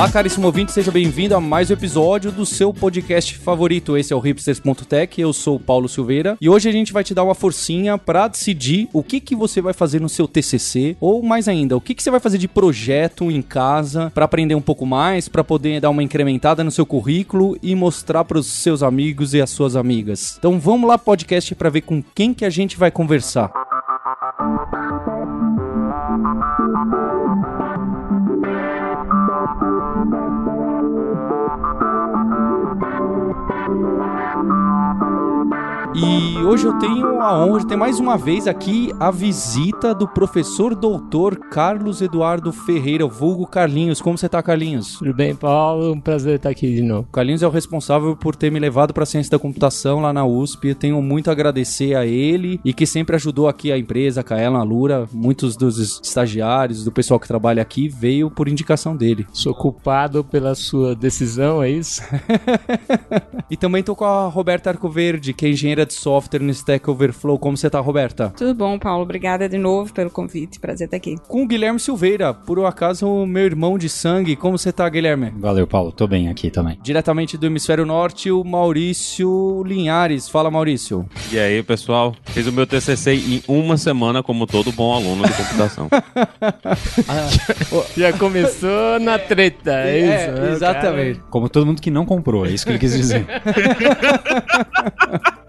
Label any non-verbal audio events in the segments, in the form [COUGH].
Olá, caríssimo ouvinte, seja bem-vindo a mais um episódio do seu podcast favorito. Esse é o hipsters.tech, eu sou o Paulo Silveira e hoje a gente vai te dar uma forcinha para decidir o que que você vai fazer no seu TCC ou mais ainda, o que que você vai fazer de projeto em casa para aprender um pouco mais, para poder dar uma incrementada no seu currículo e mostrar para os seus amigos e as suas amigas. Então vamos lá podcast para ver com quem que a gente vai conversar. E hoje eu tenho a honra de ter mais uma vez aqui a visita do professor doutor Carlos Eduardo Ferreira, vulgo Carlinhos. Como você tá, Carlinhos? Tudo bem, Paulo? Um prazer estar aqui de novo. Carlinhos é o responsável por ter me levado para a ciência da computação lá na USP. Eu tenho muito a agradecer a ele e que sempre ajudou aqui a empresa, a Kaela Lura. Muitos dos estagiários, do pessoal que trabalha aqui, veio por indicação dele. Sou culpado pela sua decisão, é isso? [LAUGHS] e também tô com a Roberta Arcoverde, que é engenheira de software no Stack Overflow. Como você tá, Roberta? Tudo bom, Paulo. Obrigada de novo pelo convite. Prazer estar aqui. Com o Guilherme Silveira, por um acaso, o meu irmão de sangue. Como você tá, Guilherme? Valeu, Paulo. Tô bem aqui também. Diretamente do Hemisfério Norte, o Maurício Linhares. Fala, Maurício. E aí, pessoal? Fiz o meu TCC em uma semana, como todo bom aluno de computação. [LAUGHS] [LAUGHS] Já começou na treta, é, é isso? Né, exatamente. Cara? Como todo mundo que não comprou, é isso que ele quis dizer. [LAUGHS]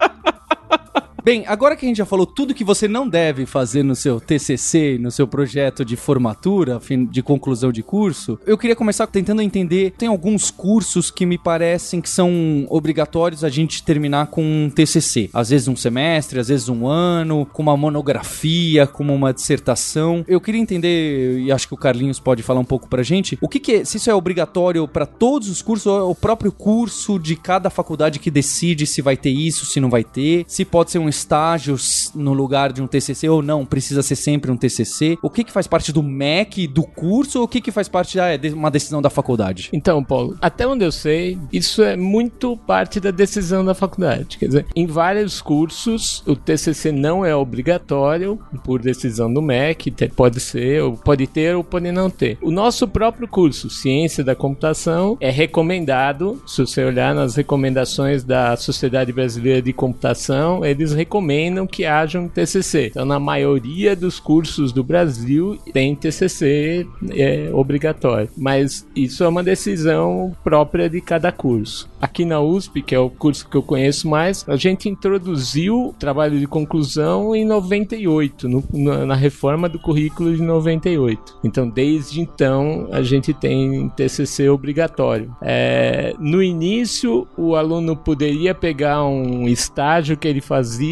Bem, agora que a gente já falou tudo que você não deve fazer no seu TCC, no seu projeto de formatura, de conclusão de curso, eu queria começar tentando entender. Tem alguns cursos que me parecem que são obrigatórios a gente terminar com um TCC. Às vezes um semestre, às vezes um ano, com uma monografia, com uma dissertação. Eu queria entender, e acho que o Carlinhos pode falar um pouco pra gente, o que, que é, se isso é obrigatório para todos os cursos ou é o próprio curso de cada faculdade que decide se vai ter isso, se não vai ter, se pode ser um estágio no lugar de um TCC ou não, precisa ser sempre um TCC? O que que faz parte do MEC, do curso, ou o que que faz parte ah, de uma decisão da faculdade? Então, Paulo, até onde eu sei, isso é muito parte da decisão da faculdade. Quer dizer, em vários cursos, o TCC não é obrigatório por decisão do MEC, pode ser, ou pode ter ou pode não ter. O nosso próprio curso, Ciência da Computação, é recomendado, se você olhar nas recomendações da Sociedade Brasileira de Computação, eles recomendam que haja um TCC. Então, na maioria dos cursos do Brasil, tem TCC é, obrigatório. Mas isso é uma decisão própria de cada curso. Aqui na USP, que é o curso que eu conheço mais, a gente introduziu o trabalho de conclusão em 98, no, na reforma do currículo de 98. Então, desde então, a gente tem TCC obrigatório. É, no início, o aluno poderia pegar um estágio que ele fazia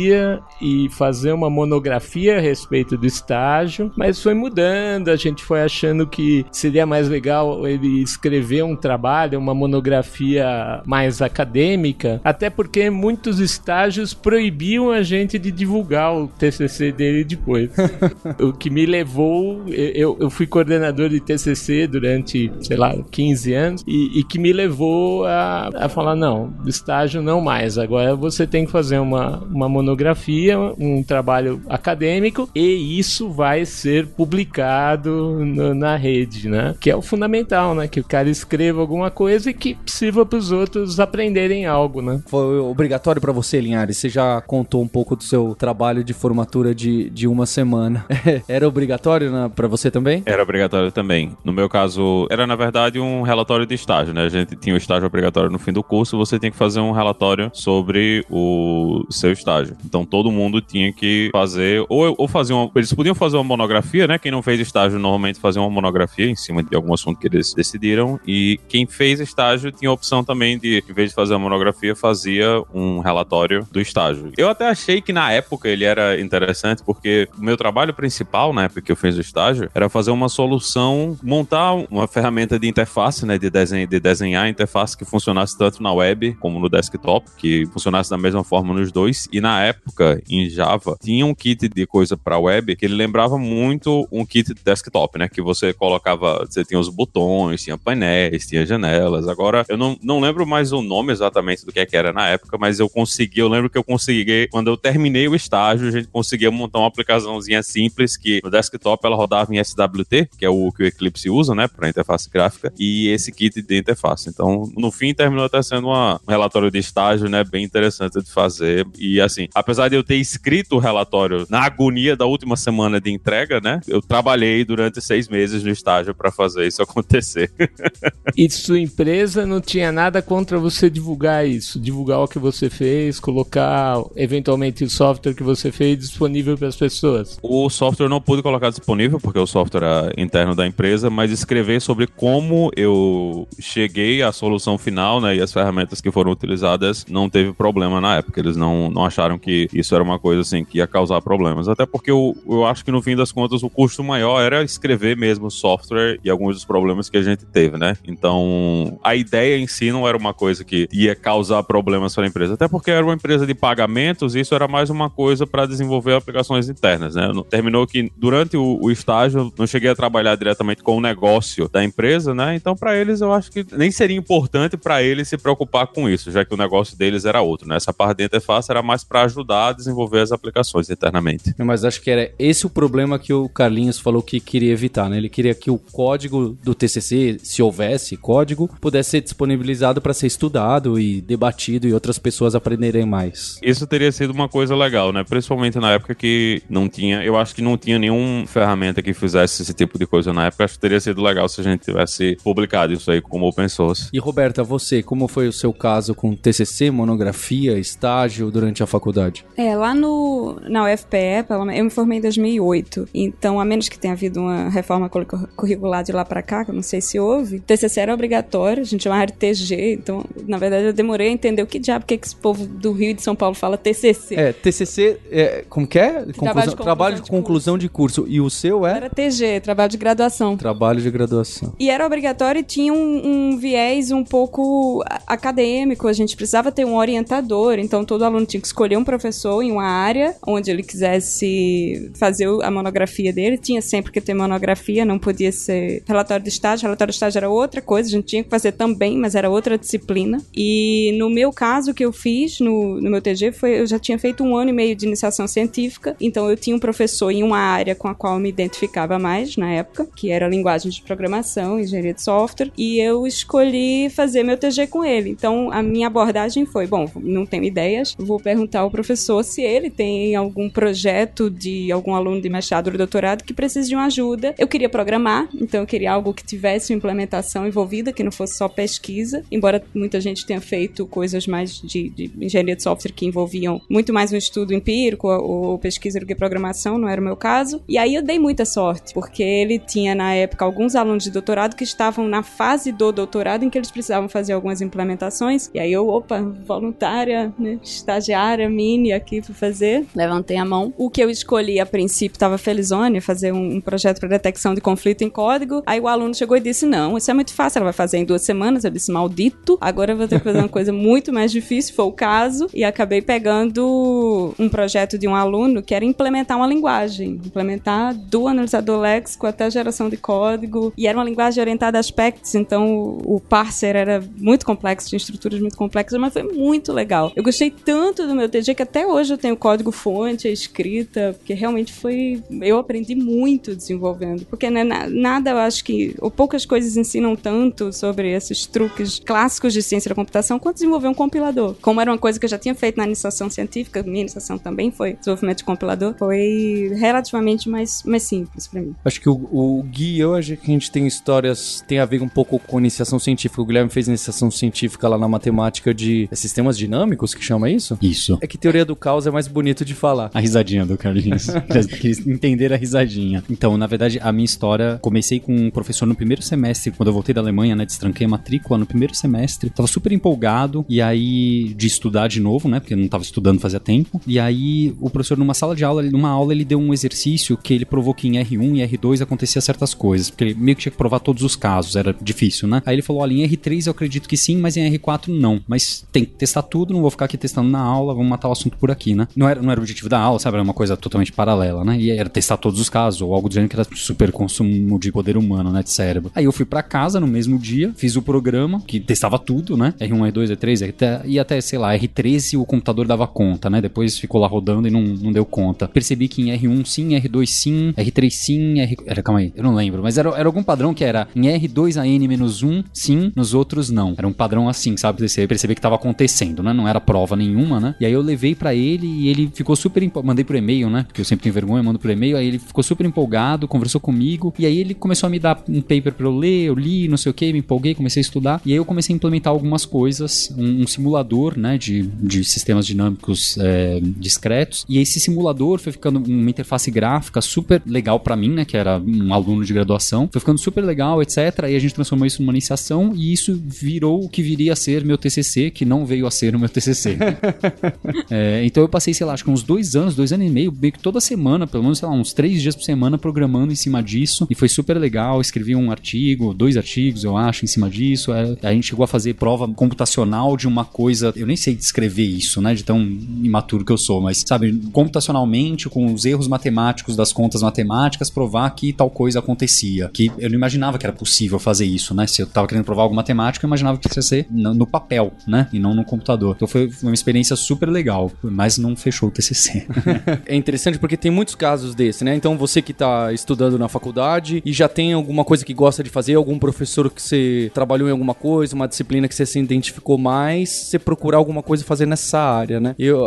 e fazer uma monografia a respeito do estágio, mas foi mudando, a gente foi achando que seria mais legal ele escrever um trabalho, uma monografia mais acadêmica, até porque muitos estágios proibiam a gente de divulgar o TCC dele depois. [LAUGHS] o que me levou, eu, eu fui coordenador de TCC durante, sei lá, 15 anos, e, e que me levou a, a falar: não, estágio não mais, agora você tem que fazer uma, uma monografia monografia, um trabalho acadêmico, e isso vai ser publicado no, na rede, né? Que é o fundamental, né? Que o cara escreva alguma coisa e que sirva para os outros aprenderem algo, né? Foi obrigatório para você, Linhares? Você já contou um pouco do seu trabalho de formatura de, de uma semana. [LAUGHS] era obrigatório né, para você também? Era obrigatório também. No meu caso, era na verdade um relatório de estágio, né? A gente tinha o estágio obrigatório no fim do curso, você tinha que fazer um relatório sobre o seu estágio. Então todo mundo tinha que fazer, ou, ou fazer uma. Eles podiam fazer uma monografia, né? Quem não fez estágio normalmente fazia uma monografia em cima de algum assunto que eles decidiram. E quem fez estágio tinha a opção também de, em vez de fazer uma monografia, fazia um relatório do estágio. Eu até achei que na época ele era interessante, porque o meu trabalho principal, na época que eu fiz o estágio, era fazer uma solução, montar uma ferramenta de interface, né? De, desenho, de desenhar interface que funcionasse tanto na web como no desktop, que funcionasse da mesma forma nos dois. E na época, época, em Java, tinha um kit de coisa para web que ele lembrava muito um kit desktop, né? Que você colocava, você tinha os botões, tinha painéis, tinha janelas. Agora, eu não, não lembro mais o nome exatamente do que, é que era na época, mas eu consegui, eu lembro que eu consegui, quando eu terminei o estágio, a gente conseguia montar uma aplicaçãozinha simples que no desktop ela rodava em SWT, que é o que o Eclipse usa, né, para interface gráfica, e esse kit de interface. Então, no fim, terminou até sendo uma, um relatório de estágio, né, bem interessante de fazer. E assim, apesar de eu ter escrito o relatório na agonia da última semana de entrega, né, eu trabalhei durante seis meses no estágio para fazer isso acontecer. [LAUGHS] e sua empresa não tinha nada contra você divulgar isso, divulgar o que você fez, colocar eventualmente o software que você fez disponível para as pessoas? O software não pude colocar disponível porque o software era interno da empresa, mas escrever sobre como eu cheguei à solução final, né, e as ferramentas que foram utilizadas não teve problema na época. Eles não, não acharam que isso era uma coisa assim que ia causar problemas. Até porque eu, eu acho que no fim das contas o custo maior era escrever mesmo software e alguns dos problemas que a gente teve, né? Então a ideia em si não era uma coisa que ia causar problemas para a empresa. Até porque era uma empresa de pagamentos e isso era mais uma coisa para desenvolver aplicações internas, né? Terminou que durante o, o estágio não cheguei a trabalhar diretamente com o negócio da empresa, né? Então para eles eu acho que nem seria importante para eles se preocupar com isso, já que o negócio deles era outro, né? Essa parte de interface era mais para ajudar a desenvolver as aplicações internamente. Mas acho que era esse o problema que o Carlinhos falou que queria evitar, né? Ele queria que o código do TCC, se houvesse código, pudesse ser disponibilizado para ser estudado e debatido e outras pessoas aprenderem mais. Isso teria sido uma coisa legal, né? Principalmente na época que não tinha, eu acho que não tinha nenhuma ferramenta que fizesse esse tipo de coisa na época. Acho que teria sido legal se a gente tivesse publicado isso aí como open source. E Roberta, você, como foi o seu caso com TCC, monografia, estágio durante a faculdade? É, lá no, na UFPE, eu me formei em 2008. Então, a menos que tenha havido uma reforma curricular de lá para cá, que eu não sei se houve, TCC era obrigatório, a gente chamava de TG. Então, na verdade, eu demorei a entender o que diabo que, é que esse povo do Rio e de São Paulo fala TCC. É, TCC, é, como que é? Conclusão, trabalho de conclusão, trabalho de, de conclusão de curso. E o seu é? Era TG, trabalho de graduação. Trabalho de graduação. E era obrigatório e tinha um, um viés um pouco acadêmico, a gente precisava ter um orientador, então todo aluno tinha que escolher um professor em uma área onde ele quisesse fazer a monografia dele. Tinha sempre que ter monografia, não podia ser relatório de estágio. Relatório de estágio era outra coisa, a gente tinha que fazer também, mas era outra disciplina. E no meu caso, o que eu fiz no, no meu TG foi, eu já tinha feito um ano e meio de iniciação científica, então eu tinha um professor em uma área com a qual eu me identificava mais na época, que era linguagem de programação, engenharia de software, e eu escolhi fazer meu TG com ele. Então a minha abordagem foi: bom, não tenho ideias, vou perguntar ao professor se ele tem algum projeto de algum aluno de mestrado ou doutorado que precise de uma ajuda. Eu queria programar, então eu queria algo que tivesse uma implementação envolvida, que não fosse só pesquisa, embora muita gente tenha feito coisas mais de, de engenharia de software que envolviam muito mais um estudo empírico ou, pesquisa do que programação, não era o meu caso. E aí eu dei muita sorte, porque ele tinha na época alguns alunos de doutorado que estavam na fase do doutorado em que eles precisavam fazer algumas implementações. E aí eu, opa, voluntária, né, estagiária, mini aqui para fazer. Levantei a mão. O que eu escolhi a princípio estava felizone, fazer um, um projeto para detecção de conflito em código. Aí o aluno chegou e disse: Não, isso é muito fácil, ela vai fazer em duas semanas. Eu disse: Maldito, agora eu vou ter que fazer uma coisa muito mais difícil. Foi o caso. E acabei pegando um projeto de um aluno que era implementar uma linguagem, implementar do analisador léxico até a geração de código. E era uma linguagem orientada a aspectos, então o parser era muito complexo, tinha estruturas muito complexas, mas foi muito legal. Eu gostei tanto do meu TG que até hoje eu tenho código fonte, a escrita, porque realmente foi. Eu aprendi muito desenvolvendo. Porque né, nada, eu acho que. Ou poucas coisas ensinam tanto sobre esses truques clássicos de ciência da computação quanto desenvolver um compilador. Como era uma coisa que eu já tinha feito na iniciação científica, minha iniciação também foi desenvolvimento de compilador, foi relativamente mais, mais simples para mim. Acho que o, o Gui, hoje que a gente tem histórias, tem a ver um pouco com iniciação científica. O Guilherme fez iniciação científica lá na matemática de sistemas dinâmicos, que chama isso? Isso. É que teoria do caos é mais bonito de falar. A risadinha do Carlinhos. [LAUGHS] entender a risadinha. Então, na verdade, a minha história, comecei com um professor no primeiro semestre, quando eu voltei da Alemanha, né, destranquei a matrícula no primeiro semestre. Tava super empolgado, e aí, de estudar de novo, né, porque eu não tava estudando fazia tempo. E aí, o professor, numa sala de aula, numa aula, ele deu um exercício que ele provou que em R1 e R2 acontecia certas coisas, porque ele meio que tinha que provar todos os casos, era difícil, né? Aí ele falou: olha, em R3 eu acredito que sim, mas em R4 não. Mas tem que testar tudo, não vou ficar aqui testando na aula, vamos matar o assunto por aqui, né? Não era, não era o objetivo da aula, sabe? Era uma coisa totalmente paralela, né? E era testar todos os casos, ou algo do gênero que era super consumo de poder humano, né? De cérebro. Aí eu fui pra casa no mesmo dia, fiz o programa, que testava tudo, né? R1, R2, R3, R3 e até, sei lá, R13 o computador dava conta, né? Depois ficou lá rodando e não, não deu conta. Percebi que em R1 sim, R2 sim, R3 sim, R... Era, calma aí, eu não lembro, mas era, era algum padrão que era em R2AN-1 sim, nos outros não. Era um padrão assim, sabe? Você perceber que tava acontecendo, né? Não era prova nenhuma, né? E aí eu levei para ele e ele ficou super empolgado. Mandei por e-mail, né? Porque eu sempre tenho vergonha, mando por e-mail. Aí ele ficou super empolgado, conversou comigo. E aí ele começou a me dar um paper pra eu ler, eu li, não sei o que, me empolguei, comecei a estudar. E aí eu comecei a implementar algumas coisas, um, um simulador, né? De, de sistemas dinâmicos é, discretos. E esse simulador foi ficando uma interface gráfica super legal para mim, né? Que era um aluno de graduação. Foi ficando super legal, etc. E a gente transformou isso numa iniciação e isso virou o que viria a ser meu TCC, que não veio a ser o meu TCC. [LAUGHS] é, então eu passei, sei lá, acho que uns dois anos, dois anos e meio, meio que toda semana, pelo menos, sei lá, uns três dias por semana programando em cima disso. E foi super legal. Escrevi um artigo, dois artigos, eu acho, em cima disso. É, a gente chegou a fazer prova computacional de uma coisa. Eu nem sei descrever isso, né? De tão imaturo que eu sou, mas, sabe, computacionalmente, com os erros matemáticos das contas matemáticas, provar que tal coisa acontecia. Que eu não imaginava que era possível fazer isso, né? Se eu tava querendo provar algo matemático, eu imaginava que ia ser no papel, né? E não no computador. Então foi uma experiência super legal, mas não fechou o TCC. [LAUGHS] é interessante porque tem muitos casos desse, né? Então você que tá estudando na faculdade e já tem alguma coisa que gosta de fazer, algum professor que você trabalhou em alguma coisa, uma disciplina que você se identificou mais, você procurar alguma coisa fazer nessa área, né? Eu,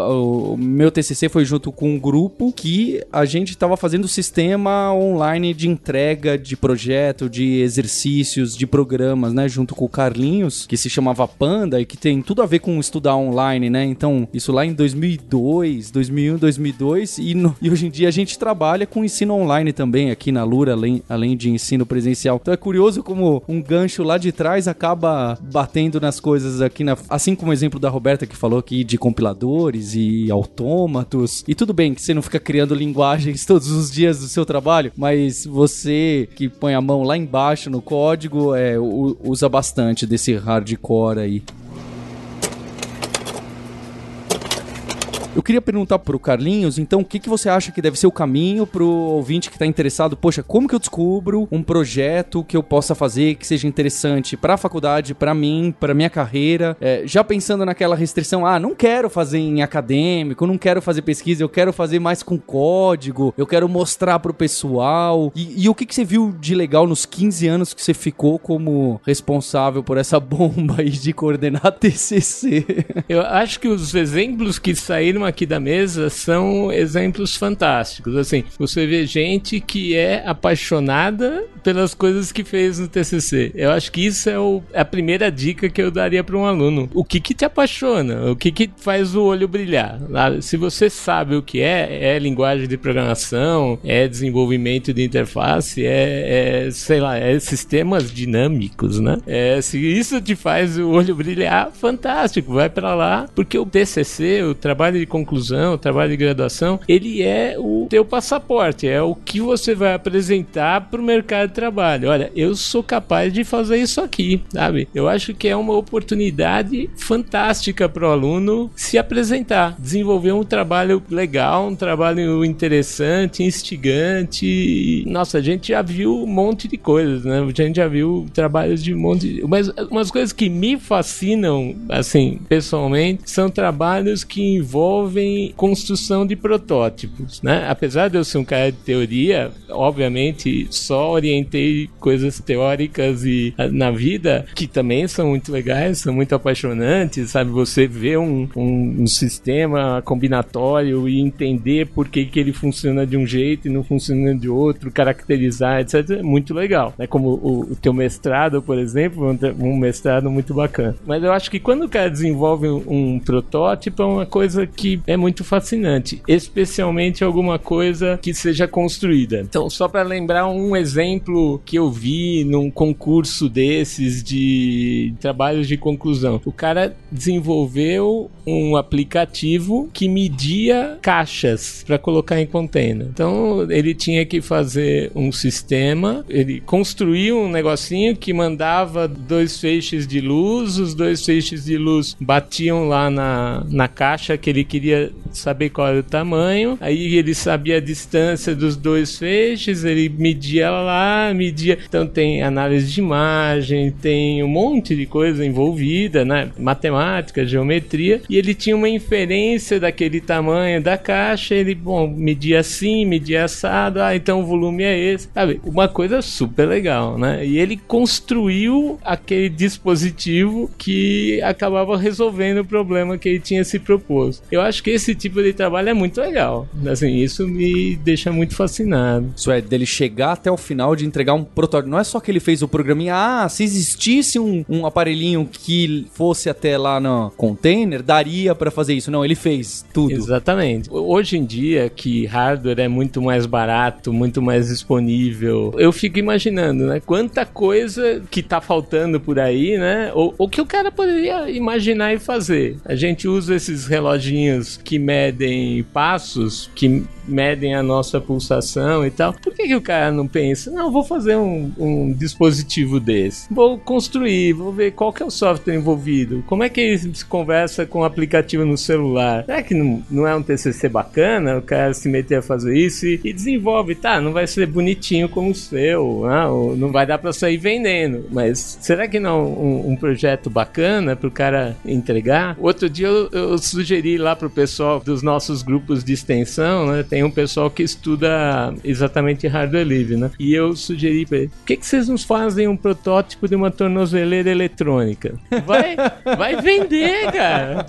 o meu TCC foi junto com um grupo que a gente tava fazendo sistema online de entrega de projeto, de exercícios, de programas, né? Junto com o Carlinhos, que se chamava Panda e que tem tudo a ver com estudar online, né? Então, isso lá em 2002, 2001, 2002 e, no, e hoje em dia a gente trabalha com ensino online também aqui na Lura, além, além de ensino presencial. Então é curioso como um gancho lá de trás acaba batendo nas coisas aqui, na, assim como o exemplo da Roberta que falou aqui de compiladores e autômatos. E tudo bem que você não fica criando linguagens [LAUGHS] todos os dias do seu trabalho, mas você que põe a mão lá embaixo no código é, usa bastante desse hardcore aí. Eu queria perguntar pro Carlinhos, então, o que, que você acha que deve ser o caminho pro ouvinte que tá interessado? Poxa, como que eu descubro um projeto que eu possa fazer que seja interessante pra faculdade, pra mim, pra minha carreira? É, já pensando naquela restrição, ah, não quero fazer em acadêmico, não quero fazer pesquisa, eu quero fazer mais com código, eu quero mostrar pro pessoal. E, e o que, que você viu de legal nos 15 anos que você ficou como responsável por essa [LAUGHS] bomba aí de coordenar TCC? Eu acho que os exemplos que saíram aqui da mesa são exemplos fantásticos. Assim, você vê gente que é apaixonada pelas coisas que fez no TCC. Eu acho que isso é o, a primeira dica que eu daria para um aluno. O que que te apaixona? O que que faz o olho brilhar? Ah, se você sabe o que é, é linguagem de programação, é desenvolvimento de interface, é, é sei lá, é sistemas dinâmicos, né? É, se isso te faz o olho brilhar, fantástico, vai para lá, porque o TCC, o trabalho de conclusão, trabalho de graduação, ele é o teu passaporte, é o que você vai apresentar para o mercado de trabalho. Olha, eu sou capaz de fazer isso aqui, sabe? Eu acho que é uma oportunidade fantástica para o aluno se apresentar, desenvolver um trabalho legal, um trabalho interessante, instigante. Nossa, a gente já viu um monte de coisas, né? A gente já viu trabalhos de um monte de... Mas umas coisas que me fascinam, assim, pessoalmente, são trabalhos que envolvem construção de protótipos, né? Apesar de eu ser um cara de teoria, obviamente só orientei coisas teóricas e ah, na vida que também são muito legais, são muito apaixonantes, sabe? Você vê um, um, um sistema combinatório e entender por que, que ele funciona de um jeito e não funciona de outro, caracterizar, etc. É muito legal, né? Como o, o teu mestrado, por exemplo, um mestrado muito bacana. Mas eu acho que quando o cara desenvolve um, um protótipo é uma coisa que é muito fascinante, especialmente alguma coisa que seja construída. Então, só para lembrar um exemplo que eu vi num concurso desses de trabalhos de conclusão. O cara desenvolveu um aplicativo que media caixas para colocar em container. Então, ele tinha que fazer um sistema, ele construiu um negocinho que mandava dois feixes de luz, os dois feixes de luz batiam lá na, na caixa que ele queria saber qual era o tamanho. Aí ele sabia a distância dos dois feixes, ele media lá, media. Então tem análise de imagem, tem um monte de coisa envolvida, né? Matemática, geometria. E ele tinha uma inferência daquele tamanho da caixa. Ele, bom, media assim, media assado. Ah, então o volume é esse. Sabe? Uma coisa super legal, né? E ele construiu aquele dispositivo que acabava resolvendo o problema que ele tinha se proposto. Eu acho que esse tipo de trabalho é muito legal. Assim, isso me deixa muito fascinado. Isso é, dele chegar até o final de entregar um protótipo. Não é só que ele fez o programinha, ah, se existisse um, um aparelhinho que fosse até lá no container, daria pra fazer isso. Não, ele fez tudo. Exatamente. Hoje em dia, que hardware é muito mais barato, muito mais disponível, eu fico imaginando, né? Quanta coisa que tá faltando por aí, né? Ou, ou que o cara poderia imaginar e fazer. A gente usa esses reloginhos que medem passos, que medem a nossa pulsação e tal. Por que, que o cara não pensa, não, vou fazer um, um dispositivo desse? Vou construir, vou ver qual que é o software envolvido, como é que ele se conversa com o aplicativo no celular. Será que não, não é um TCC bacana o cara se meter a fazer isso e, e desenvolve? Tá, não vai ser bonitinho como o seu, né? Ou não vai dar para sair vendendo, mas será que não é um, um projeto bacana para o cara entregar? Outro dia eu, eu sugeri lá pro pessoal dos nossos grupos de extensão, né? Tem um pessoal que estuda exatamente hardware livre, né? E eu sugeri pra ele, por que, que vocês nos fazem um protótipo de uma tornozeleira eletrônica? [LAUGHS] Vai, vai vender, cara!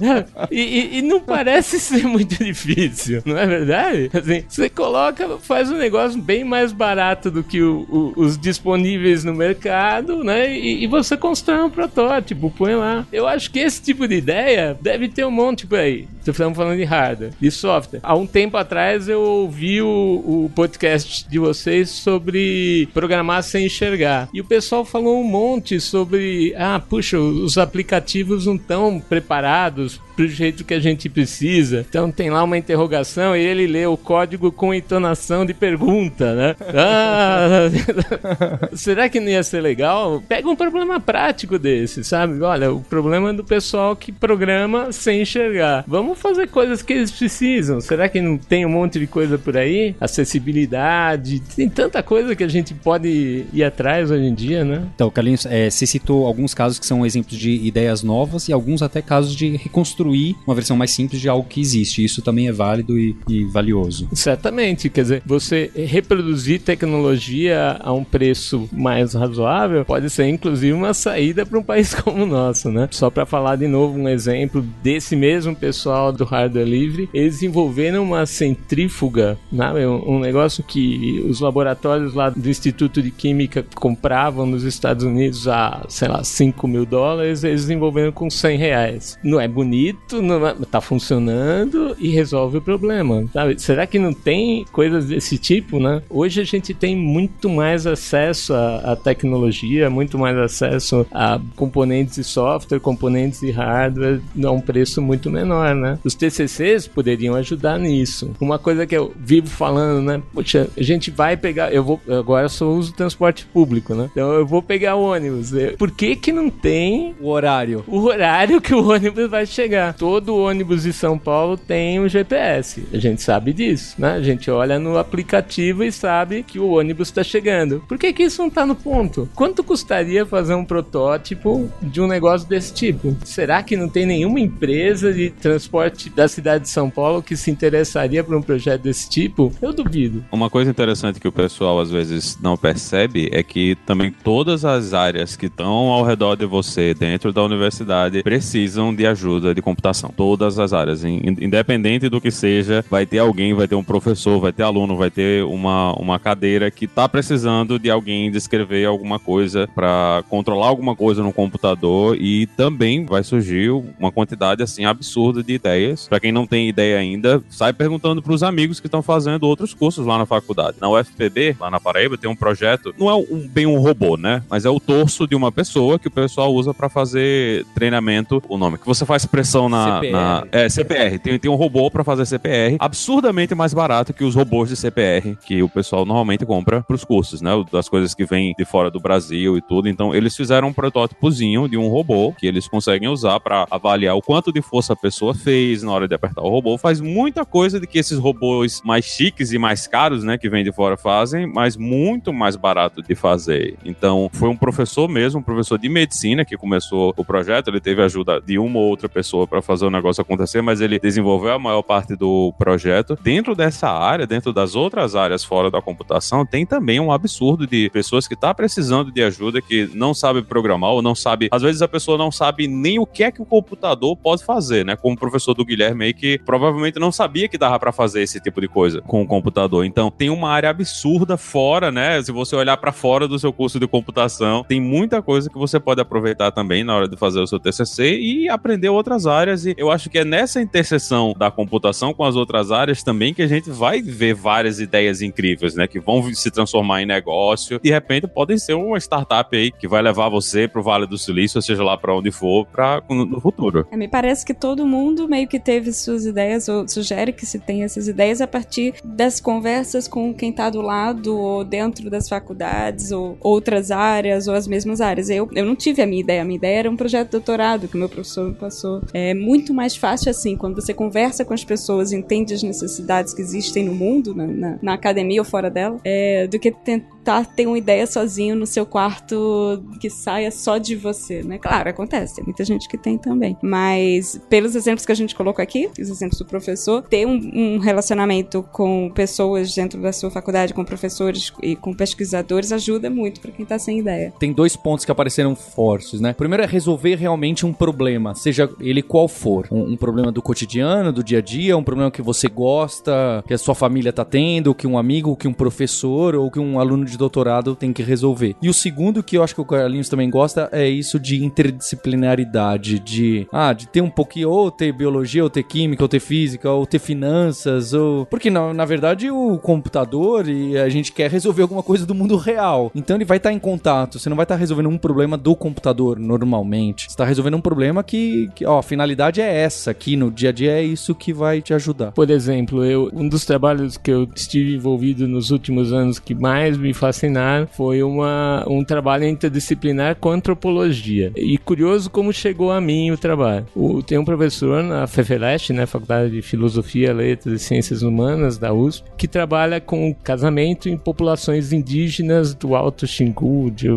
E, e- e não parece ser muito difícil, não é verdade? Assim, você coloca, faz um negócio bem mais barato do que o- o- os disponíveis no mercado, né? E, e você constrói um protótipo, põe lá. Eu acho que esse tipo de ideia deve ter um monte por aí. Estamos falando de hardware, de software. Há um tempo atrás eu ouvi o, o podcast de vocês sobre programar sem enxergar. E o pessoal falou um monte sobre, ah, puxa, os aplicativos não estão preparados pro jeito que a gente precisa. Então tem lá uma interrogação e ele lê o código com entonação de pergunta, né? [LAUGHS] Ah, [LAUGHS] será que não ia ser legal? Pega um problema prático desse, sabe? Olha, o problema é do pessoal que programa sem enxergar. Vamos fazer coisas que eles precisam. Será que não tem um monte de coisa por aí? Acessibilidade, tem tanta coisa que a gente pode ir atrás hoje em dia, né? Então, Carlinhos, é, você citou alguns casos que são exemplos de ideias novas e alguns até casos de reconstruir uma versão mais simples de algo que existe. Isso também é válido e, e valioso. Certamente, quer dizer, você reproduzir tecnologia a um preço mais razoável pode ser inclusive uma saída para um país [LAUGHS] como o nosso, né? Só para falar de novo um exemplo desse mesmo pessoal do hardware livre, eles desenvolveram uma centrífuga, né? um, negócio que os laboratórios lá do Instituto de Química compravam nos Estados Unidos a, sei lá, 5 mil dólares, eles desenvolveram com 100 reais. Não é bonito, não é, tá funcionando e resolve o problema, sabe? Será que não tem coisas desse tipo, né? Hoje a gente tem muito mais acesso à, à tecnologia, muito mais acesso a componentes de software, componentes de hardware a um preço muito menor, né? TCCs poderiam ajudar nisso. Uma coisa que eu vivo falando, né? Poxa, a gente vai pegar, eu vou, agora eu só uso transporte público, né? Então eu vou pegar o ônibus. Por que que não tem O horário. o horário que o ônibus vai chegar. Todo ônibus de São Paulo tem um GPS. A gente sabe disso, né? A gente olha no aplicativo e sabe que o ônibus está chegando. Por que, que isso não está no ponto? Quanto custaria fazer um protótipo de um negócio desse tipo? Será que não tem nenhuma empresa de transporte da cidade de São Paulo que se interessaria por um projeto desse tipo? Eu duvido. Uma coisa interessante que o pessoal às vezes não percebe é que também todas as áreas que estão ao redor de você dentro da universidade precisam de ajuda de computação. Todas as áreas, in- independente do que seja, vai ter alguém, vai ter um professor, vai ter aluno, vai ter uma, uma cadeira que está precisando de alguém descrever alguma coisa para controlar alguma coisa no computador e também vai surgir uma quantidade assim absurda de ideias. Para quem não tem ideia ainda, sai perguntando para os amigos que estão fazendo outros cursos lá na faculdade. Na UFPB, lá na Paraíba, tem um projeto, não é um, bem um robô, né? Mas é o torso de uma pessoa que o pessoal usa para fazer treinamento, o nome, que você faz pressão na... CPR. na é, CPR. Tem, tem um robô para fazer CPR, absurdamente mais barato que os robôs de CPR, que o pessoal normalmente compra pros cursos, né? Das coisas que vêm de fora do Brasil e tudo. Então, eles fizeram um protótipozinho de um robô que eles conseguem usar para avaliar o quanto de força a pessoa fez na hora de apertar o robô. Faz muita coisa de que esses robôs mais chiques e mais caros, né, que vêm de fora fazem, mas muito mais barato de fazer. Então, foi um professor mesmo, um professor de medicina que começou o projeto. Ele teve ajuda de uma ou outra pessoa para fazer o negócio acontecer, mas ele desenvolveu a maior parte do projeto. Dentro dessa área, dentro das outras áreas fora da computação, tem também um absurdo de pessoas que tá precisando de ajuda, que não sabe programar ou não sabe. Às vezes a pessoa não sabe nem o que é que o computador pode fazer, né? Como o professor do Guilherme aí, que provavelmente não sabia que dava para fazer esse tipo de coisa com o computador. Então, tem uma área absurda fora, né? Se você olhar para fora do seu curso de computação, tem muita coisa que você pode aproveitar também na hora de fazer o seu TCC e aprender outras áreas. E eu acho que é nessa interseção da computação com as outras áreas também que a gente vai ver várias ideias incríveis, né? Que vão se transformar em negócio. De repente, podem ser uma startup aí que vai levar você pro Vale do Silício, seja lá para onde for, para no futuro. É, me parece que todo mundo meio que teve suas ideias, ou sugere que se tenha essas ideias a partir das conversas com quem tá do lado, ou dentro das faculdades, ou outras áreas, ou as mesmas áreas. Eu, eu não tive a minha ideia, a minha ideia era um projeto de doutorado que meu professor me passou. É muito mais fácil assim, quando você conversa com as pessoas, entende as necessidades que existem no mundo, na, na, na academia ou fora dela, é, do que tentar ter uma ideia sozinho no seu quarto que saia só de você, né? Claro, acontece, tem muita gente que tem também. Mas pelos exemplos que a gente colocou aqui, os exemplos do professor, ter um, um relacionamento com pessoas dentro da sua faculdade, com professores e com pesquisadores, ajuda muito para quem tá sem ideia. Tem dois pontos que apareceram fortes, né? Primeiro é resolver realmente um problema, seja ele qual for. Um, um problema do cotidiano, do dia a dia, um problema que você gosta, que a sua família tá tendo, que um amigo, que um professor ou que um aluno de doutorado tem que resolver. E o segundo que eu acho que o Carlinhos também gosta é isso de interdisciplinaridade, de ah, de ter um pouquinho ou ter biologia, ou ter química, ou ter física, ou ter finanças, ou porque na, na verdade o computador e a gente quer resolver alguma coisa do mundo real. Então ele vai estar em contato, você não vai estar resolvendo um problema do computador normalmente. Você está resolvendo um problema que, que, ó, a finalidade é essa, aqui no dia a dia é isso que vai te ajudar. Por exemplo, eu, um dos trabalhos que eu estive envolvido nos últimos anos que mais me fascinaram foi uma, um trabalho interdisciplinar com antropologia. E curioso como chegou a mim o trabalho. O, tem um professor na FEFELEST, né, Faculdade de Filosofia, Letras e Ciências Humanas da USP, que trabalha com casamento em populações indígenas do Alto Xingu, de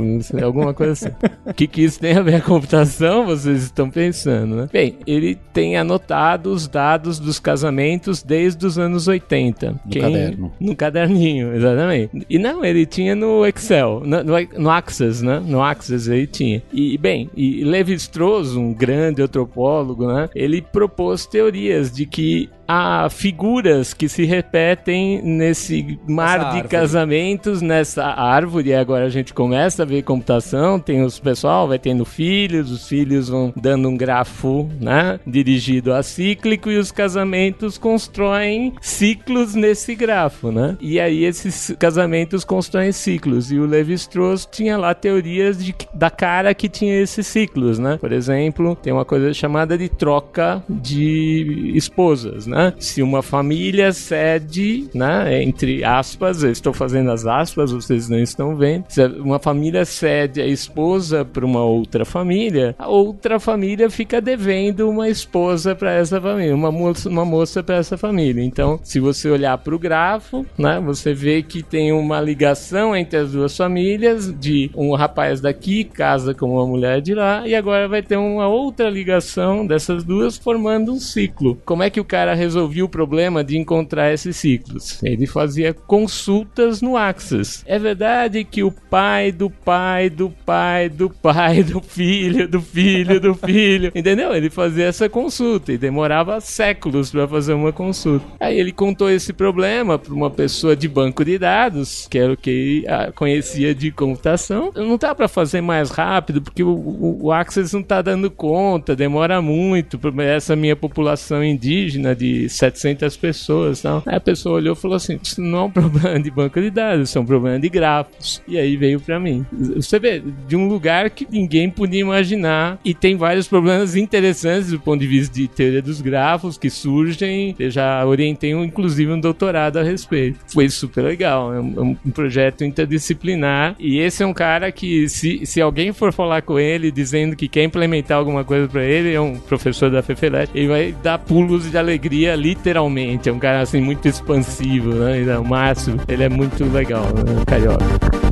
alguma coisa assim. O [LAUGHS] que, que isso tem a ver com a computação? Vocês estão pensando, né? Bem, ele tem anotado os dados dos casamentos desde os anos 80. No caderno. No caderninho, exatamente. E não, ele tinha no Excel, no, no, Access, né? No Access ele tinha. E, bem, e Levi-Strauss, um grande antropólogo, né? Ele propôs teorias de que há figuras que se repetem nesse mar Essa de árvore. casamentos, nessa árvore. E agora a gente começa a ver computação, tem os pessoal, vai tendo filhos, os filhos vão dando um grafo, né? Dirigido a cíclico e os casamentos constroem ciclos nesse grafo, né? E aí esses casamentos constroem ciclos. E o Levi-Strauss tinha lá teorias de, da cara que tinha esses ciclos, né? Por exemplo, tem uma coisa chamada de troca de esposas, né? Se uma família cede, né? Entre aspas, eu estou fazendo as aspas, vocês não estão vendo. Se uma família cede a esposa para uma outra família, a outra família fica devendo uma esposa para essa família, uma moça, uma moça para essa família. Então, se você olhar para o grafo, né? Você vê que tem uma ligação entre as duas famílias de um rapaz daqui casa com uma mulher de lá e agora vai ter uma outra ligação dessas duas formando um ciclo. Como é que o cara resolvia o problema de encontrar esses ciclos? Ele fazia consultas no Access. É verdade que o pai do pai do pai do pai do filho do filho do filho, entendeu? Ele fazia essa consulta e demorava séculos para fazer uma consulta. Aí ele contou esse problema para uma pessoa de banco de dados, que era o que conhecia de computação. Não dá para fazer mais rápido porque o, o, o Access não tá dando conta, demora muito para essa minha população indígena de de 700 pessoas. Tal. Aí a pessoa olhou e falou assim: Isso não é um [LAUGHS] problema de banco de dados, isso é um problema de grafos. E aí veio para mim. Você vê, de um lugar que ninguém podia imaginar e tem vários problemas interessantes do ponto de vista de teoria dos grafos que surgem. Eu já orientei, um, inclusive, um doutorado a respeito. Foi super legal. É um, um projeto interdisciplinar. E esse é um cara que, se, se alguém for falar com ele dizendo que quer implementar alguma coisa para ele, é um professor da FEFELET, ele vai dar pulos de alegria, literalmente. É um cara assim muito expansivo, né? O Márcio, ele é muito legal, né? Carioca.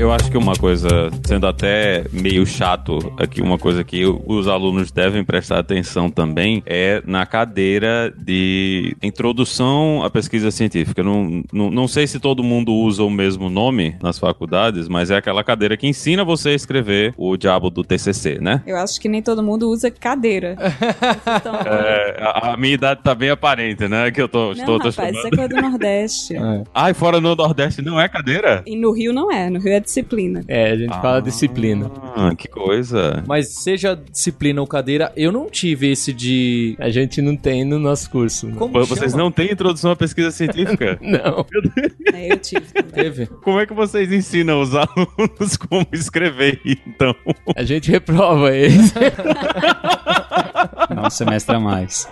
Eu acho que uma coisa, sendo até meio chato aqui, uma coisa que os alunos devem prestar atenção também é na cadeira de introdução à pesquisa científica. Não, não, não sei se todo mundo usa o mesmo nome nas faculdades, mas é aquela cadeira que ensina você a escrever o diabo do TCC, né? Eu acho que nem todo mundo usa cadeira. [LAUGHS] então, É, a, a minha idade tá bem aparente, né? Que eu tô, não, estou tô rapaz, isso chamando. é coisa do Nordeste. [LAUGHS] Ai, fora no Nordeste não é cadeira? E no Rio não é, no Rio é disciplina. É, a gente fala disciplina. Ah, que coisa. Mas seja disciplina ou cadeira, eu não tive esse de. A gente não tem no nosso curso. né? Como Vocês chama? não têm introdução à pesquisa científica? [LAUGHS] Não. [LAUGHS] É, eu tive também. Teve? Como é que vocês ensinam os [LAUGHS] alunos como escrever, então? A gente reprova eles. Não, um semestre a mais.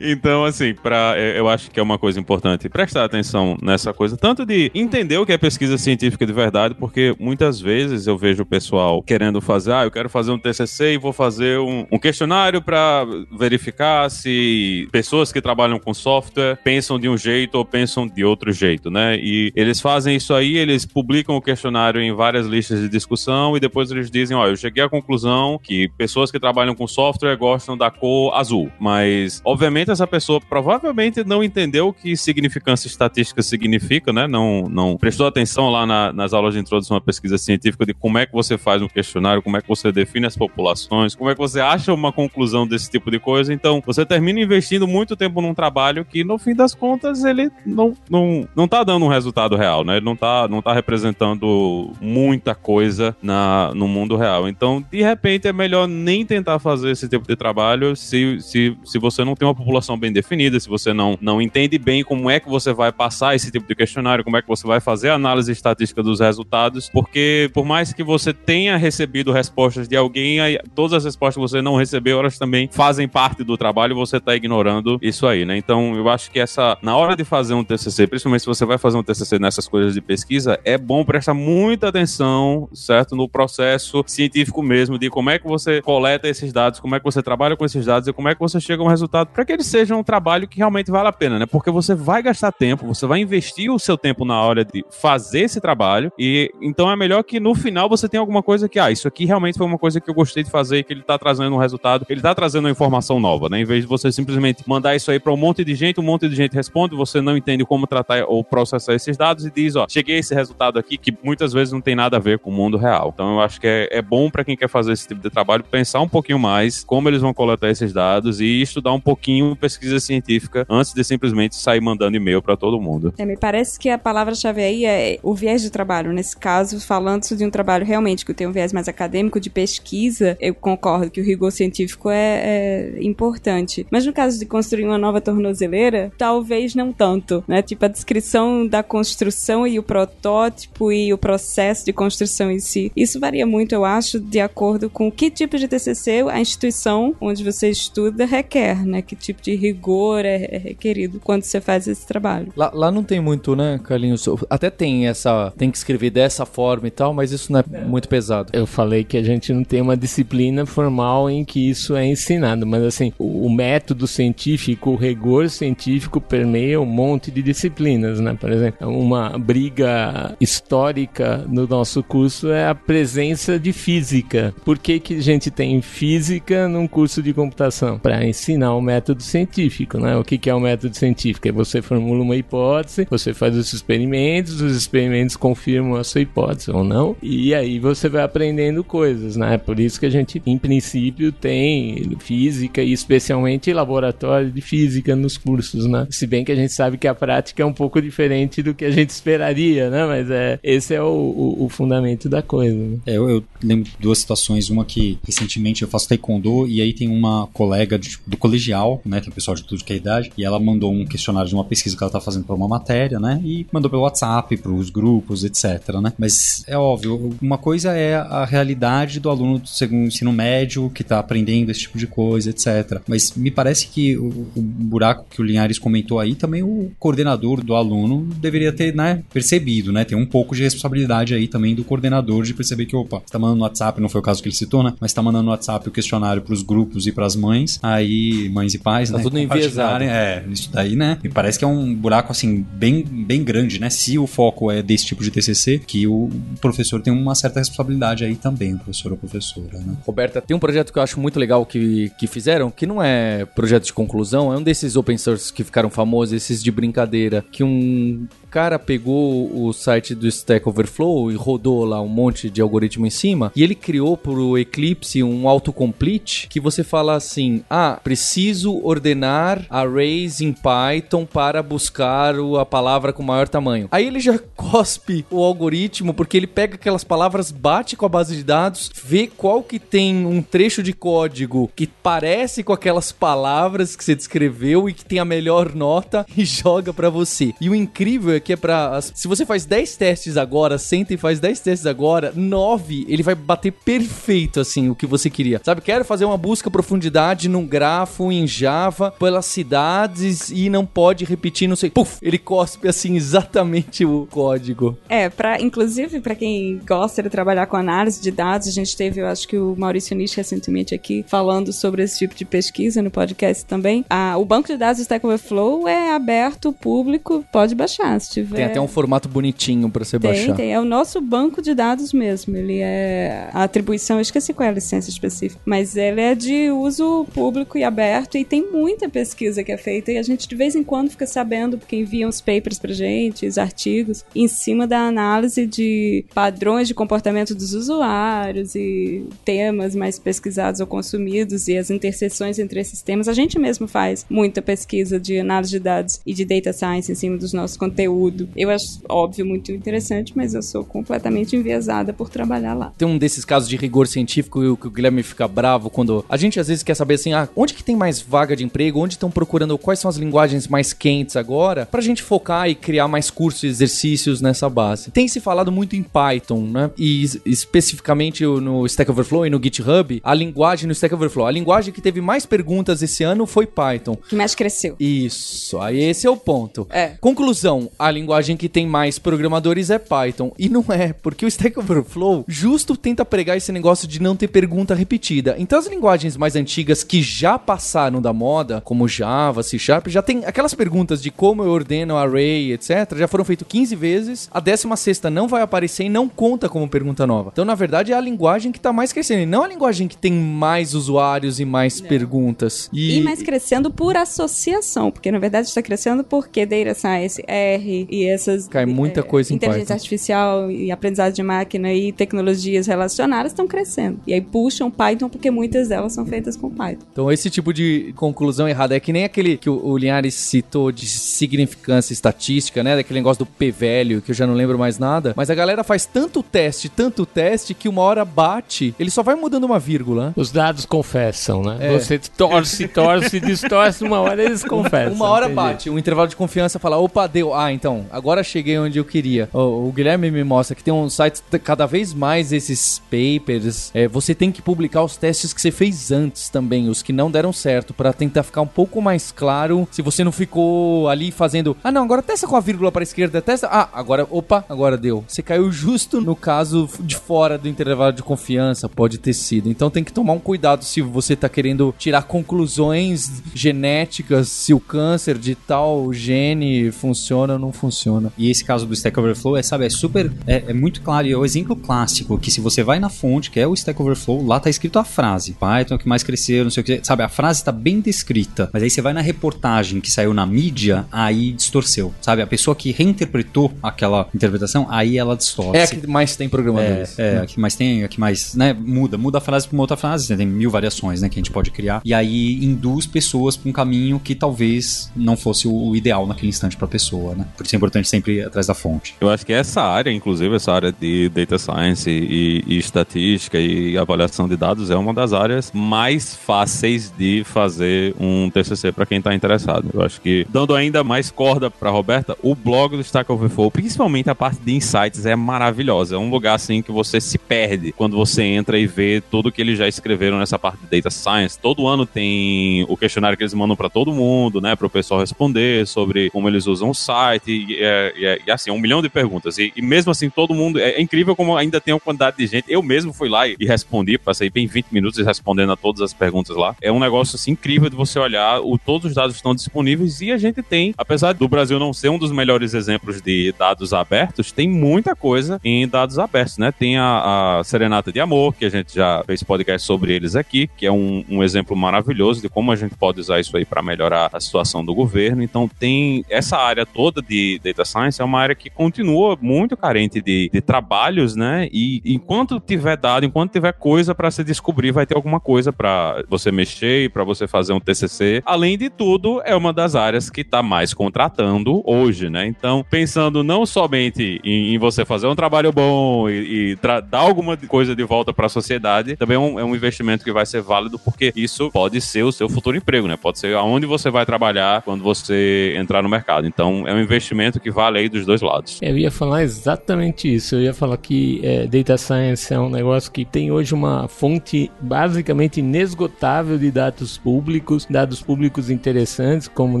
Então, assim, pra, eu eu acho que é uma coisa importante prestar atenção nessa coisa, tanto de entender o que é pesquisa científica de verdade, porque muitas vezes eu vejo o pessoal querendo fazer, ah, eu quero fazer um TCC e vou fazer um, um questionário para verificar se pessoas que trabalham com software pensam de um jeito ou pensam de outro jeito, né? E eles fazem isso aí, eles publicam o questionário em várias listas de discussão e depois eles dizem, ó, eu cheguei à conclusão que pessoas que trabalham com software gostam da cor azul, mas obviamente essa pessoa provavelmente não entendeu o que significância estatística significa, né? Não, não prestou atenção lá na- nas aulas de introdução à pesquisa científica de como é que você faz um questionário, como é que você define as populações, como é que você acha uma conclusão desse tipo de coisa. Então, você termina investindo muito tempo num trabalho que, no fim das contas, ele não, não, não tá dando um resultado real, né? Ele não tá, não tá representando muita coisa na, no mundo real. Então, de repente, é melhor nem tentar fazer esse tipo de trabalho se, se, se você não tem uma população bem definida, se você não, não entende bem como é que você vai passar esse tipo de questionário, como é que você vai fazer a análise estatística dos resultados, porque por mais que você tenha recebido respostas de alguém, todas as respostas que você não recebeu, elas também fazem parte do trabalho você está ignorando isso aí, né? Então, eu acho que essa, na hora de fazer um TCC, principalmente se você vai fazer um TCC nessas coisas de pesquisa, é bom prestar muita atenção, certo? No processo científico mesmo, de como é que você coleta esses dados, como é que você trabalha com esses dados e como é que você chega a um resultado para que ele seja um trabalho que realmente vale a pena, né? Porque você vai gastar tempo, você vai investir o seu tempo na hora de fazer esse trabalho e então é melhor que no final você tenha alguma coisa que, ah, isso aqui realmente foi uma coisa que eu gostei de fazer que ele tá trazendo um resultado, ele tá trazendo uma informação nova, né? Em vez de você simplesmente mandar isso aí para um monte de gente, um monte de gente responde, você não entende como tratar ou processar esses dados e diz, ó, cheguei a esse resultado aqui que muitas vezes não tem nada a ver com o mundo real. Então eu acho que é, é bom para quem quer fazer esse tipo de trabalho pensar um pouquinho mais como eles vão coletar esses dados e estudar um pouquinho pesquisa científica antes de simplesmente sair mandando e-mail para todo mundo. É, me parece que a palavra-chave aí é o viés de trabalho. Nesse caso, falando de um trabalho realmente que tem um viés mais acadêmico de pesquisa, eu concordo que o rigor científico é, é importante. Mas no caso de construir uma nova tornozeleira, talvez não tanto, né? Tipo, a descrição da construção e o protótipo e o processo de construção em si. Isso varia muito, eu acho, de acordo com que tipo de TCC a instituição onde você estuda requer, né? Que tipo de rigor é, é requerido quando você faz esse trabalho. Lá, lá não tem muito, né, Carlinhos? Até tem essa. Tem que escrever dessa forma e tal, mas isso não é muito pesado. Eu falei que a gente não tem uma disciplina formal em que isso é ensinado, mas assim, o, o método científico, o rigor científico permeia um monte de disciplinas, né? Por exemplo, uma briga histórica no nosso curso é a presença de física. Por que, que a gente tem física num curso de computação? Para ensinar o método científico, né? O que, que é o método científico? É você formula uma hipótese, você faz os experimentos, os experimentos confirmam a sua hipótese ou não, e aí você vai aprendendo coisas, né? Por isso que a gente, em princípio, tem física e especialmente laboratório de física nos cursos, né? Se bem que a gente sabe que a prática é um pouco diferente do que a gente esperaria, né? Mas é, esse é o, o, o fundamento da coisa. Né? É, eu, eu lembro duas situações. Uma que recentemente eu faço taekwondo e aí tem uma colega de, do colegial, né? O pessoal de tudo que é idade, e ela mandou um questionário de uma pesquisa que ela tá fazendo para uma matéria, né? E mandou pelo WhatsApp, pros grupos, etc, né? Mas é óbvio, uma coisa é a realidade do aluno do segundo ensino médio que tá aprendendo esse tipo de coisa, etc. Mas me parece que o, o buraco que o Linhares comentou aí, também o coordenador do aluno deveria ter, né, percebido, né? Tem um pouco de responsabilidade aí também do coordenador de perceber que, opa, você tá mandando no WhatsApp, não foi o caso que ele citou, né? Mas tá mandando no WhatsApp o questionário pros grupos e pras mães, aí mães e pais, tá né? tudo enviesado. É, isso daí, né? Me parece que é um buraco, assim, bem, bem grande, né? Se o foco é desse tipo de TCC, que o professor tem uma certa responsabilidade aí também, o professor ou professora, né? Roberta, tem um projeto que eu acho muito legal que, que fizeram, que não é projeto de conclusão, é um desses open source que ficaram famosos, esses de brincadeira, que um cara pegou o site do Stack Overflow e rodou lá um monte de algoritmo em cima, e ele criou pro Eclipse um autocomplete que você fala assim: "Ah, preciso ordenar arrays em Python para buscar a palavra com maior tamanho". Aí ele já [LAUGHS] cospe o algoritmo porque ele pega aquelas palavras, bate com a base de dados, vê qual que tem um trecho de código que parece com aquelas palavras que você descreveu e que tem a melhor nota [LAUGHS] e joga para você. E o incrível é que é pra. Se você faz 10 testes agora, senta e faz 10 testes agora, 9 ele vai bater perfeito, assim, o que você queria. Sabe, quero fazer uma busca profundidade num grafo em Java pelas cidades e não pode repetir, não sei. Puf, ele cospe assim exatamente o código. É, para inclusive para quem gosta de trabalhar com análise de dados, a gente teve, eu acho que o Maurício Nisch recentemente aqui falando sobre esse tipo de pesquisa no podcast também. Ah, o banco de dados do Stack Overflow é aberto, público, pode baixar tiver. Tem até um formato bonitinho para você tem, baixar. Tem, é o nosso banco de dados mesmo. Ele é a atribuição, eu esqueci qual é a licença específica, mas ele é de uso público e aberto e tem muita pesquisa que é feita e a gente de vez em quando fica sabendo porque enviam os papers pra gente, os artigos, em cima da análise de padrões de comportamento dos usuários e temas mais pesquisados ou consumidos e as interseções entre esses temas. A gente mesmo faz muita pesquisa de análise de dados e de data science em cima dos nossos conteúdos. Eu acho, óbvio, muito interessante, mas eu sou completamente enviesada por trabalhar lá. Tem um desses casos de rigor científico que o Guilherme fica bravo quando a gente às vezes quer saber assim, ah, onde que tem mais vaga de emprego, onde estão procurando quais são as linguagens mais quentes agora, pra gente focar e criar mais cursos e exercícios nessa base. Tem se falado muito em Python, né? E especificamente no Stack Overflow e no GitHub, a linguagem no Stack Overflow, a linguagem que teve mais perguntas esse ano foi Python. Que mais cresceu. Isso, aí esse é o ponto. É. Conclusão, a linguagem que tem mais programadores é Python. E não é, porque o Stack Overflow justo tenta pregar esse negócio de não ter pergunta repetida. Então as linguagens mais antigas que já passaram da moda, como Java, C Sharp, já tem aquelas perguntas de como eu ordeno array, etc, já foram feitas 15 vezes. A 16 não vai aparecer e não conta como pergunta nova. Então, na verdade, é a linguagem que tá mais crescendo, e não a linguagem que tem mais usuários e mais perguntas. E... mais crescendo por associação, porque na verdade está crescendo porque Data Science, R e essas. Cai muita coisa em Inteligência Python. artificial e aprendizado de máquina e tecnologias relacionadas estão crescendo. E aí puxam Python porque muitas delas são feitas com Python. Então, esse tipo de conclusão errada é que nem aquele que o, o Linhares citou de significância estatística, né? Daquele negócio do P velho, que eu já não lembro mais nada. Mas a galera faz tanto teste, tanto teste, que uma hora bate, ele só vai mudando uma vírgula. Os dados confessam, né? É. Você torce, torce, distorce, uma hora eles confessam. Uma hora entendi. bate, um intervalo de confiança fala, opa, deu. Ah, então, agora cheguei onde eu queria. O, o Guilherme me mostra que tem um site, cada vez mais esses papers, é, você tem que publicar os testes que você fez antes também, os que não deram certo, pra tentar ficar um pouco mais claro se você não ficou ali fazendo, ah não, agora testa com a vírgula pra esquerda, testa, ah, agora, opa, agora deu. Você caiu justo no caso de fora do intervalo de confiança, pode ter sido. Então tem que tomar um cuidado se você tá querendo tirar conclusões genéticas, se o câncer de tal gene funciona ou não funciona. E esse caso do Stack Overflow é, sabe, é super, é, é muito claro, e é o exemplo clássico, que se você vai na fonte, que é o Stack Overflow, lá tá escrito a frase, Python é o que mais cresceu, não sei o que, sabe, a frase tá bem descrita, mas aí você vai na reportagem que saiu na mídia, aí distorceu, sabe, a pessoa que reinterpretou aquela interpretação, aí ela distorce. É a que mais tem programadores. É, é, né? a que mais tem, a que mais, né, muda, muda a frase pra uma outra frase, né, tem mil variações, né, que a gente pode criar, e aí induz pessoas pra um caminho que talvez não fosse o ideal naquele instante pra pessoa, né, por isso é importante sempre ir atrás da fonte. Eu acho que essa área, inclusive essa área de data science e, e estatística e avaliação de dados é uma das áreas mais fáceis de fazer um TCC para quem está interessado. Eu acho que dando ainda mais corda para Roberta, o blog do Stack Overflow, principalmente a parte de insights, é maravilhosa. É um lugar assim que você se perde quando você entra e vê tudo que eles já escreveram nessa parte de data science. Todo ano tem o questionário que eles mandam para todo mundo, né, para o pessoal responder sobre como eles usam o site e, e, e assim, um milhão de perguntas. E, e, mesmo assim, todo mundo. É, é, incrível como ainda tem uma quantidade de gente. Eu mesmo fui lá e, e respondi, passei bem 20 minutos respondendo a todas as perguntas lá. É um negócio assim incrível de você olhar. O, todos os dados estão disponíveis e a gente tem, apesar do Brasil não ser um dos melhores exemplos de dados abertos, tem muita coisa em dados abertos, né? Tem a, a Serenata de Amor, que a gente já fez podcast sobre eles aqui, que é um, um exemplo maravilhoso de como a gente pode usar isso aí para melhorar a situação do governo. Então, tem essa área toda de data science, é uma área que continua muito carente de, de trabalhos, né? E enquanto tiver dado, enquanto tiver coisa para se descobrir, vai ter alguma coisa para você mexer e para você fazer um TCC. Além de tudo, é uma das áreas que está mais contratando hoje, né? Então, pensando não somente em, em você fazer um trabalho bom e, e dar alguma coisa de volta para a sociedade, também é um, é um investimento que vai ser válido porque isso pode ser o seu futuro emprego, né? Pode ser aonde você vai trabalhar quando você entrar no mercado. Então, é um investimento que vale aí dos dois lados. Eu ia falar exatamente isso. Eu ia falar que é, data science é um negócio que tem hoje uma fonte basicamente inesgotável de dados públicos, dados públicos interessantes, como o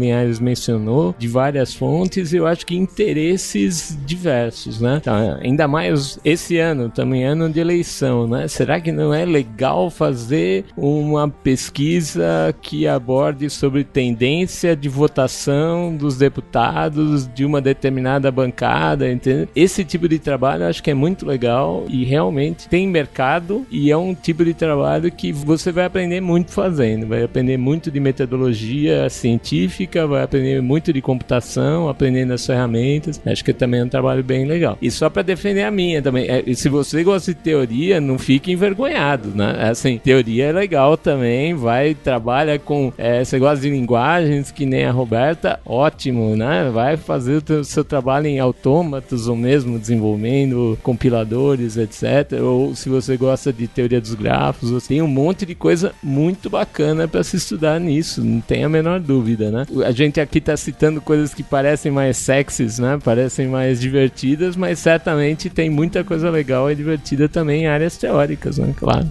Linhares mencionou, de várias fontes. Eu acho que interesses diversos, né? Então, ainda mais esse ano, também ano de eleição, né? Será que não é legal fazer uma pesquisa que aborde sobre tendência de votação dos deputados de uma determinada bancada, entendeu? Esse tipo de trabalho eu acho que é muito legal e realmente tem mercado e é um tipo de trabalho que você vai aprender muito fazendo, vai aprender muito de metodologia científica, vai aprender muito de computação, aprendendo as ferramentas. Acho que também é um trabalho bem legal. E só para defender a minha também, é, se você gosta de teoria, não fique envergonhado, né? Assim, teoria é legal também, vai trabalha com é, você gosta de linguagens que nem a Roberta, ótimo, né? Vai fazer o teu, seu trabalho em autômatos ou mesmo desenvolvendo compiladores, etc. Ou se você gosta de teoria dos grafos, tem um monte de coisa muito bacana para se estudar nisso, não tem a menor dúvida, né? A gente aqui tá citando coisas que parecem mais sexys, né? Parecem mais divertidas, mas certamente tem muita coisa legal e divertida também em áreas teóricas, né? Claro.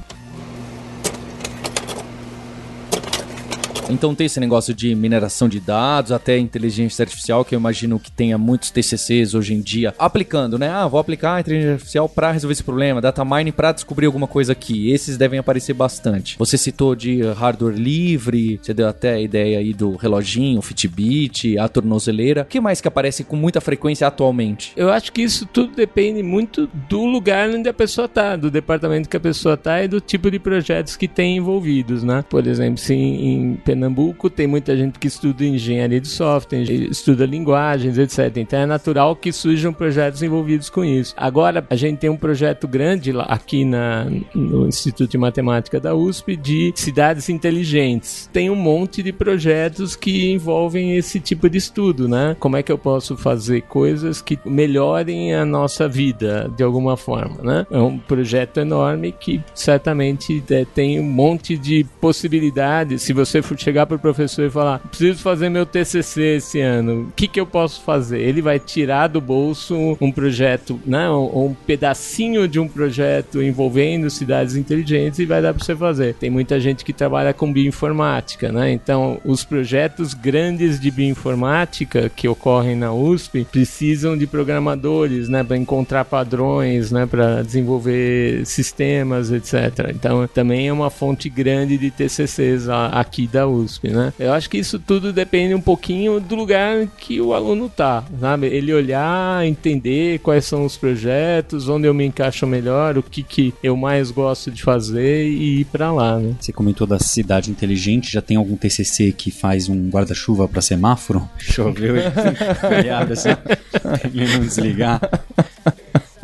Então tem esse negócio de mineração de dados, até inteligência artificial, que eu imagino que tenha muitos TCCs hoje em dia aplicando, né? Ah, vou aplicar a inteligência artificial para resolver esse problema, data mining para descobrir alguma coisa aqui. Esses devem aparecer bastante. Você citou de hardware livre, você deu até a ideia aí do reloginho, Fitbit, a tornozeleira. O que mais que aparece com muita frequência atualmente? Eu acho que isso tudo depende muito do lugar onde a pessoa tá, do departamento que a pessoa tá e do tipo de projetos que tem envolvidos, né? Por exemplo, se em Pernambuco tem muita gente que estuda engenharia de software, estuda linguagens, etc. Então é natural que surjam projetos envolvidos com isso. Agora, a gente tem um projeto grande lá, aqui na, no Instituto de Matemática da USP de cidades inteligentes. Tem um monte de projetos que envolvem esse tipo de estudo, né? Como é que eu posso fazer coisas que melhorem a nossa vida de alguma forma, né? É um projeto enorme que certamente é, tem um monte de possibilidades. Se você for chegar pro professor e falar: preciso fazer meu TCC esse ano, o que, que eu posso fazer? Ele vai tirar do bolso um projeto, né, um, um pedacinho de um projeto envolvendo cidades inteligentes e vai dar para você fazer. Tem muita gente que trabalha com bioinformática, né? Então, os projetos grandes de bioinformática que ocorrem na USP precisam de programadores, né, para encontrar padrões, né, para desenvolver sistemas, etc. Então, também é uma fonte grande de TCCs aqui da USP, né? Eu acho que isso tudo depende um pouquinho do lugar que o aluno tá, sabe? Ele olhar, entender quais são os projetos, onde eu me encaixo melhor, o que, que eu mais gosto de fazer e ir para lá, né? Você comentou da cidade inteligente, já tem algum TCC que faz um guarda-chuva para semáforo? Choveu e olhada [LAUGHS] assim, [LAUGHS] ele não desligar.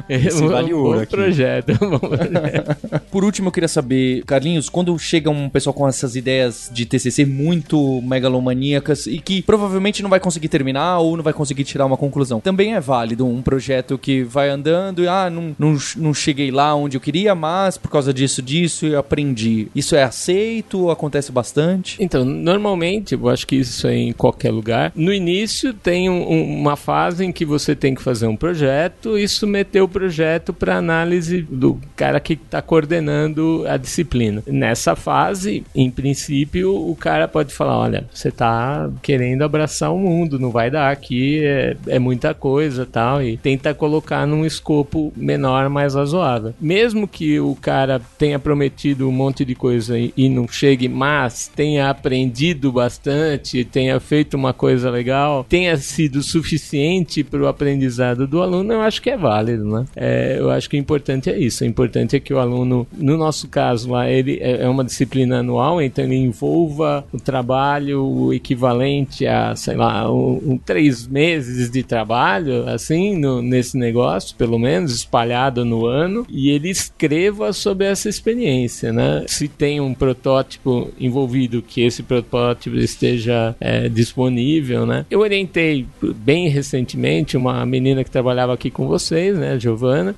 Esse vale um ouro aqui. projeto, um. [LAUGHS] Por último, eu queria saber, Carlinhos, quando chega um pessoal com essas ideias de TCC muito megalomaníacas e que provavelmente não vai conseguir terminar ou não vai conseguir tirar uma conclusão, também é válido um projeto que vai andando e, ah, não, não, não cheguei lá onde eu queria, mas por causa disso, disso, eu aprendi. Isso é aceito? Acontece bastante? Então, normalmente, eu acho que isso é em qualquer lugar. No início, tem um- um- uma fase em que você tem que fazer um projeto e submeter o projeto para análise do cara que está coordenando a disciplina. Nessa fase, em princípio, o cara pode falar: olha, você está querendo abraçar o mundo, não vai dar aqui, é, é muita coisa tal, e tenta colocar num escopo menor, mais razoável. Mesmo que o cara tenha prometido um monte de coisa e não chegue, mas tenha aprendido bastante, tenha feito uma coisa legal, tenha sido suficiente para o aprendizado do aluno, eu acho que é válido, né? É, eu acho que o importante é isso. O importante é que o aluno, no nosso caso lá, ele é é uma disciplina anual, então ele envolva o trabalho o equivalente a, sei lá, um, um três meses de trabalho, assim, no- nesse negócio, pelo menos, espalhado no ano, e ele escreva sobre essa experiência, né? Se tem um protótipo envolvido, que esse protótipo esteja é, disponível, né? Eu orientei bem recentemente uma menina que trabalhava aqui com vocês, né.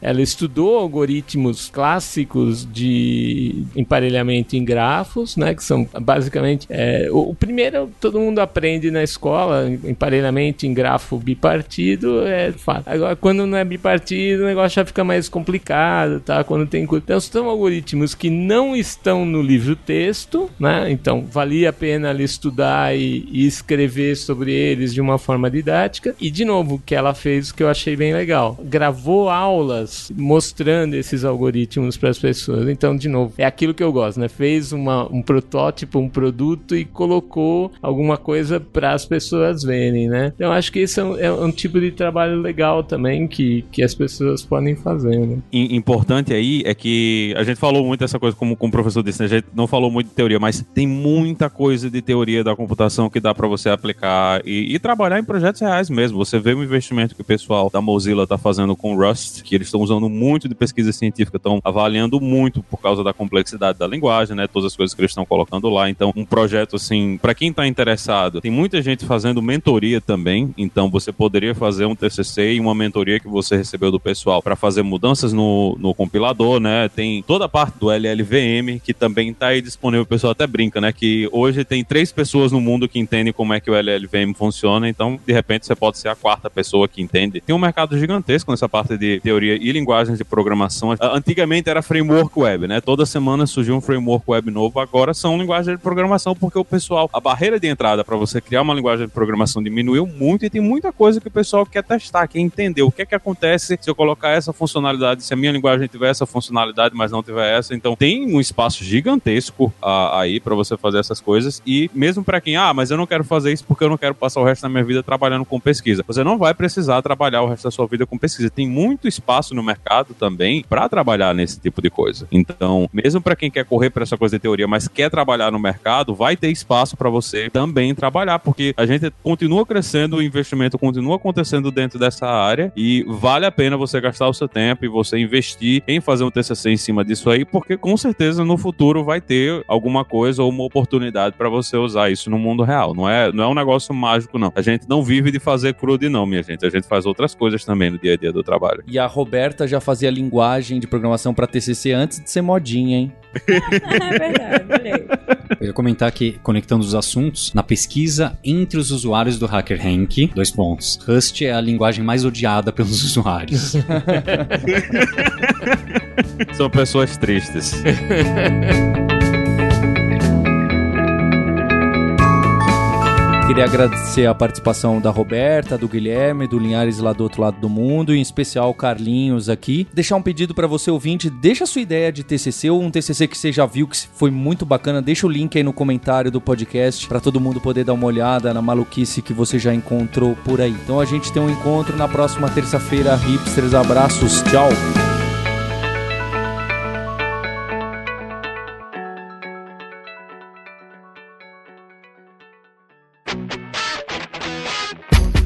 Ela estudou algoritmos clássicos de emparelhamento em grafos, né, que são basicamente é, o, o primeiro todo mundo aprende na escola, emparelhamento em grafo bipartido é fato. Agora quando não é bipartido, o negócio já fica mais complicado, tá? Quando tem então são algoritmos que não estão no livro texto, né? Então valia a pena ali estudar e, e escrever sobre eles de uma forma didática. E de novo, que ela fez que eu achei bem legal, gravou aulas mostrando esses algoritmos para as pessoas. Então, de novo, é aquilo que eu gosto, né? Fez uma, um protótipo, um produto e colocou alguma coisa para as pessoas verem, né? Então, acho que esse é um, é um tipo de trabalho legal também que, que as pessoas podem fazer, né? im- importante aí é que a gente falou muito essa coisa, como, como o professor disse, né? a gente não falou muito de teoria, mas tem muita coisa de teoria da computação que dá para você aplicar e, e trabalhar em projetos reais mesmo. Você vê o investimento que o pessoal da Mozilla tá fazendo com Rust, que eles estão usando muito de pesquisa científica, estão avaliando muito por causa da complexidade da linguagem, né? Todas as coisas que eles estão colocando lá. Então, um projeto assim, para quem tá interessado, tem muita gente fazendo mentoria também. Então, você poderia fazer um TCC e uma mentoria que você recebeu do pessoal para fazer mudanças no, no compilador, né? Tem toda a parte do LLVM que também tá aí disponível. O pessoal até brinca, né? Que hoje tem três pessoas no mundo que entendem como é que o LLVM funciona. Então, de repente, você pode ser a quarta pessoa que entende. Tem um mercado gigantesco nessa parte de teoria e linguagens de programação. Ah, Antigamente era framework web, né? Toda semana surgiu um framework web novo. Agora são linguagens de programação porque o pessoal, a barreira de entrada para você criar uma linguagem de programação diminuiu muito e tem muita coisa que o pessoal quer testar, quer entender o que é que acontece se eu colocar essa funcionalidade, se a minha linguagem tiver essa funcionalidade, mas não tiver essa. Então tem um espaço gigantesco ah, aí para você fazer essas coisas e mesmo para quem, ah, mas eu não quero fazer isso porque eu não quero passar o resto da minha vida trabalhando com pesquisa. Você não vai precisar trabalhar o resto da sua vida com pesquisa. Tem muito espaço no mercado também para trabalhar nesse tipo de coisa. Então, mesmo para quem quer correr para essa coisa de teoria, mas quer trabalhar no mercado, vai ter espaço para você também trabalhar, porque a gente continua crescendo, o investimento continua acontecendo dentro dessa área e vale a pena você gastar o seu tempo e você investir em fazer um TCC em cima disso aí, porque com certeza no futuro vai ter alguma coisa ou uma oportunidade para você usar isso no mundo real. Não é, não é um negócio mágico, não. A gente não vive de fazer crude, não, minha gente. A gente faz outras coisas também no dia a dia do trabalho. E a Roberta já fazia linguagem de programação pra TCC antes de ser modinha, hein? [LAUGHS] é verdade. Eu ia comentar que, conectando os assuntos, na pesquisa entre os usuários do HackerRank, dois pontos. Rust é a linguagem mais odiada pelos [LAUGHS] usuários. São pessoas tristes. [LAUGHS] Queria agradecer a participação da Roberta, do Guilherme, do Linhares lá do outro lado do mundo, em especial o Carlinhos aqui. Deixar um pedido para você ouvinte, deixa a sua ideia de TCC ou um TCC que você já viu que foi muito bacana, deixa o link aí no comentário do podcast para todo mundo poder dar uma olhada na maluquice que você já encontrou por aí. Então a gente tem um encontro na próxima terça-feira, hipsters, abraços, tchau.